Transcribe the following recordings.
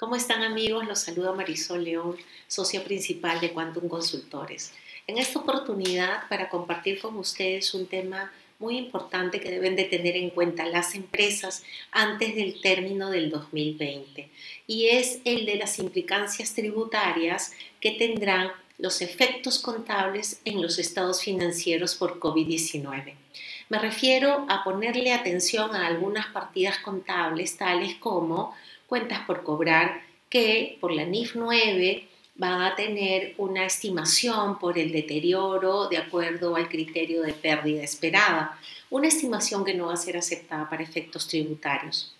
¿Cómo están amigos? Los saluda Marisol León, socia principal de Quantum Consultores. En esta oportunidad para compartir con ustedes un tema muy importante que deben de tener en cuenta las empresas antes del término del 2020 y es el de las implicancias tributarias que tendrán los efectos contables en los estados financieros por COVID-19. Me refiero a ponerle atención a algunas partidas contables tales como cuentas por cobrar que por la NIF 9 van a tener una estimación por el deterioro de acuerdo al criterio de pérdida esperada, una estimación que no va a ser aceptada para efectos tributarios.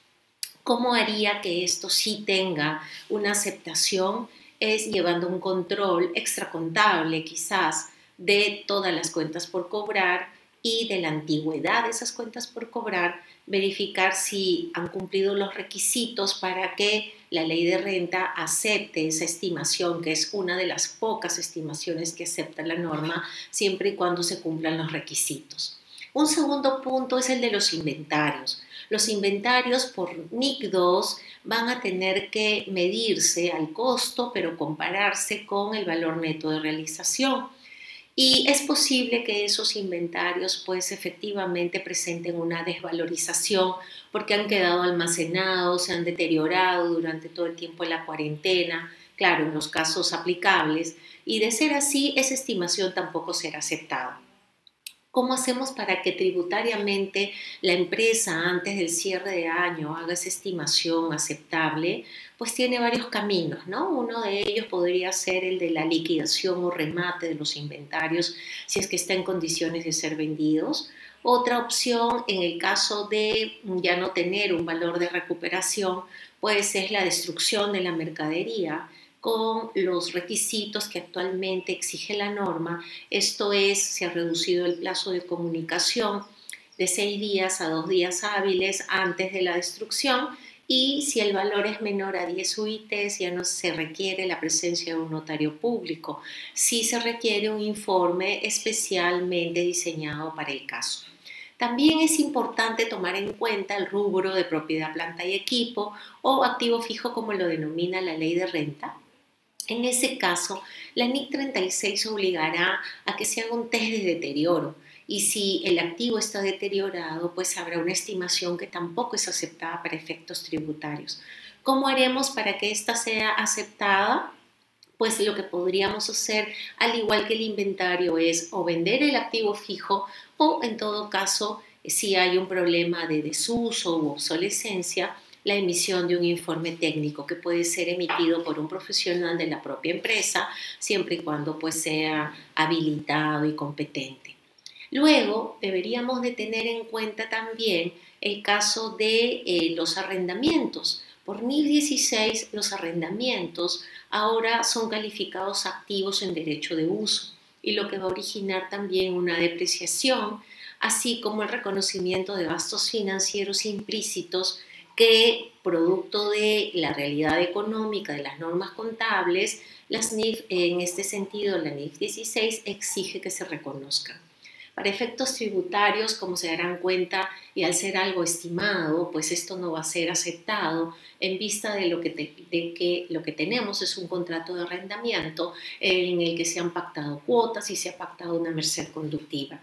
¿Cómo haría que esto sí tenga una aceptación? Es llevando un control extracontable quizás de todas las cuentas por cobrar y de la antigüedad de esas cuentas por cobrar, verificar si han cumplido los requisitos para que la ley de renta acepte esa estimación, que es una de las pocas estimaciones que acepta la norma, siempre y cuando se cumplan los requisitos. Un segundo punto es el de los inventarios. Los inventarios por NIC 2 van a tener que medirse al costo, pero compararse con el valor neto de realización. Y es posible que esos inventarios pues efectivamente presenten una desvalorización porque han quedado almacenados, se han deteriorado durante todo el tiempo de la cuarentena, claro, en los casos aplicables, y de ser así, esa estimación tampoco será aceptada. ¿Cómo hacemos para que tributariamente la empresa antes del cierre de año haga esa estimación aceptable? Pues tiene varios caminos, ¿no? Uno de ellos podría ser el de la liquidación o remate de los inventarios si es que está en condiciones de ser vendidos. Otra opción, en el caso de ya no tener un valor de recuperación, pues es la destrucción de la mercadería con los requisitos que actualmente exige la norma. Esto es, se ha reducido el plazo de comunicación de seis días a dos días hábiles antes de la destrucción y si el valor es menor a 10 UITs ya no se requiere la presencia de un notario público, sí se requiere un informe especialmente diseñado para el caso. También es importante tomar en cuenta el rubro de propiedad, planta y equipo o activo fijo como lo denomina la ley de renta, en ese caso, la NIC 36 obligará a que se haga un test de deterioro y si el activo está deteriorado, pues habrá una estimación que tampoco es aceptada para efectos tributarios. ¿Cómo haremos para que ésta sea aceptada? Pues lo que podríamos hacer, al igual que el inventario, es o vender el activo fijo o en todo caso, si hay un problema de desuso u obsolescencia, la emisión de un informe técnico que puede ser emitido por un profesional de la propia empresa, siempre y cuando pues sea habilitado y competente. Luego, deberíamos de tener en cuenta también el caso de eh, los arrendamientos. Por 2016, los arrendamientos ahora son calificados activos en derecho de uso y lo que va a originar también una depreciación, así como el reconocimiento de gastos financieros implícitos que producto de la realidad económica de las normas contables, las NIF, en este sentido, la NIF 16 exige que se reconozcan. Para efectos tributarios, como se darán cuenta, y al ser algo estimado, pues esto no va a ser aceptado en vista de, lo que, de que lo que tenemos es un contrato de arrendamiento en el que se han pactado cuotas y se ha pactado una merced conductiva.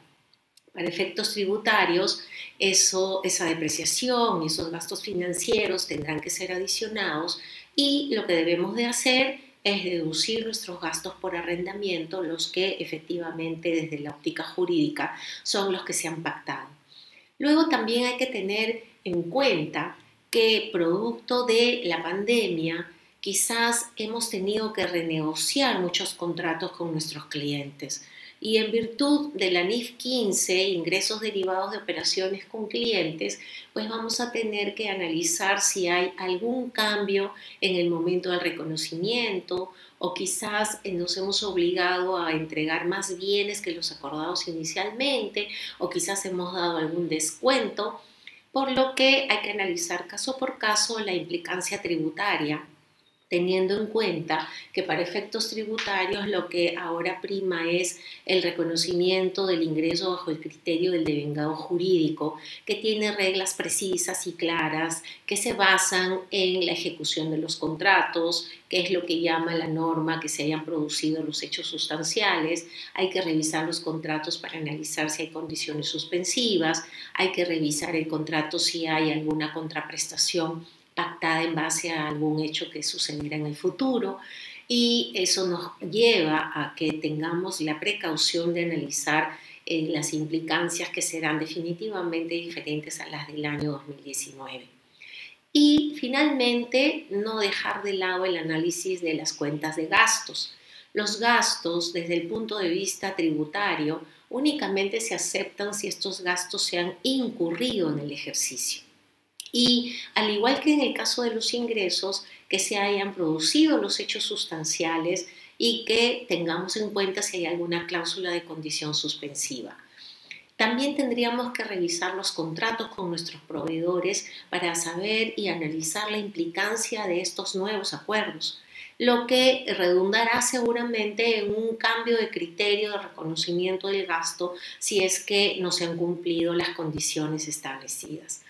Para efectos tributarios, eso, esa depreciación, esos gastos financieros tendrán que ser adicionados y lo que debemos de hacer es deducir nuestros gastos por arrendamiento, los que efectivamente desde la óptica jurídica son los que se han pactado. Luego también hay que tener en cuenta que producto de la pandemia, quizás hemos tenido que renegociar muchos contratos con nuestros clientes y en virtud de la NIF 15, ingresos derivados de operaciones con clientes, pues vamos a tener que analizar si hay algún cambio en el momento del reconocimiento o quizás nos hemos obligado a entregar más bienes que los acordados inicialmente o quizás hemos dado algún descuento, por lo que hay que analizar caso por caso la implicancia tributaria teniendo en cuenta que para efectos tributarios lo que ahora prima es el reconocimiento del ingreso bajo el criterio del devengado jurídico, que tiene reglas precisas y claras que se basan en la ejecución de los contratos, que es lo que llama la norma que se hayan producido los hechos sustanciales, hay que revisar los contratos para analizar si hay condiciones suspensivas, hay que revisar el contrato si hay alguna contraprestación pactada en base a algún hecho que sucederá en el futuro y eso nos lleva a que tengamos la precaución de analizar eh, las implicancias que serán definitivamente diferentes a las del año 2019. Y finalmente, no dejar de lado el análisis de las cuentas de gastos. Los gastos, desde el punto de vista tributario, únicamente se aceptan si estos gastos se han incurrido en el ejercicio. Y al igual que en el caso de los ingresos, que se hayan producido los hechos sustanciales y que tengamos en cuenta si hay alguna cláusula de condición suspensiva. También tendríamos que revisar los contratos con nuestros proveedores para saber y analizar la implicancia de estos nuevos acuerdos, lo que redundará seguramente en un cambio de criterio de reconocimiento del gasto si es que no se han cumplido las condiciones establecidas.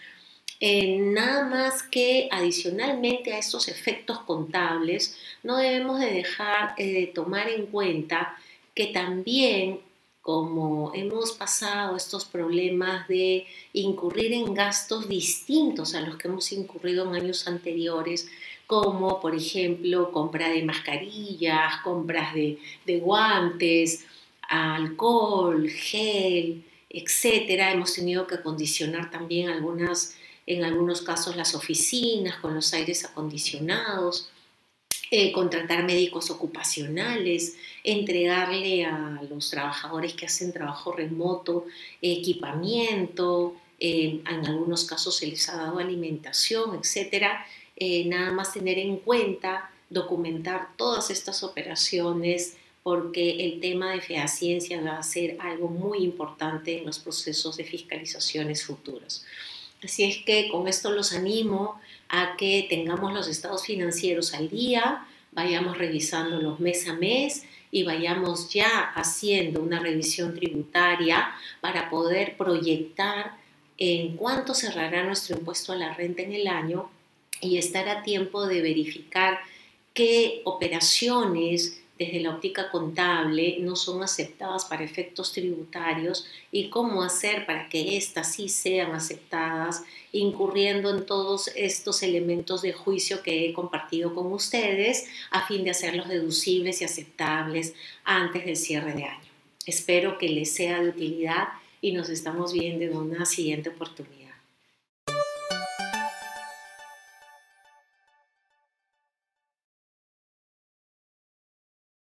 Eh, nada más que adicionalmente a estos efectos contables, no debemos de dejar eh, de tomar en cuenta que también como hemos pasado estos problemas de incurrir en gastos distintos a los que hemos incurrido en años anteriores, como por ejemplo compra de mascarillas, compras de, de guantes, alcohol, gel, etcétera, hemos tenido que acondicionar también algunas en algunos casos las oficinas con los aires acondicionados, eh, contratar médicos ocupacionales, entregarle a los trabajadores que hacen trabajo remoto equipamiento, eh, en algunos casos se les ha dado alimentación, etc. Eh, nada más tener en cuenta, documentar todas estas operaciones porque el tema de fehaciencia va a ser algo muy importante en los procesos de fiscalizaciones futuros. Así es que con esto los animo a que tengamos los estados financieros al día, vayamos revisándolos mes a mes y vayamos ya haciendo una revisión tributaria para poder proyectar en cuánto cerrará nuestro impuesto a la renta en el año y estar a tiempo de verificar qué operaciones desde la óptica contable no son aceptadas para efectos tributarios y cómo hacer para que éstas sí sean aceptadas, incurriendo en todos estos elementos de juicio que he compartido con ustedes a fin de hacerlos deducibles y aceptables antes del cierre de año. Espero que les sea de utilidad y nos estamos viendo en una siguiente oportunidad.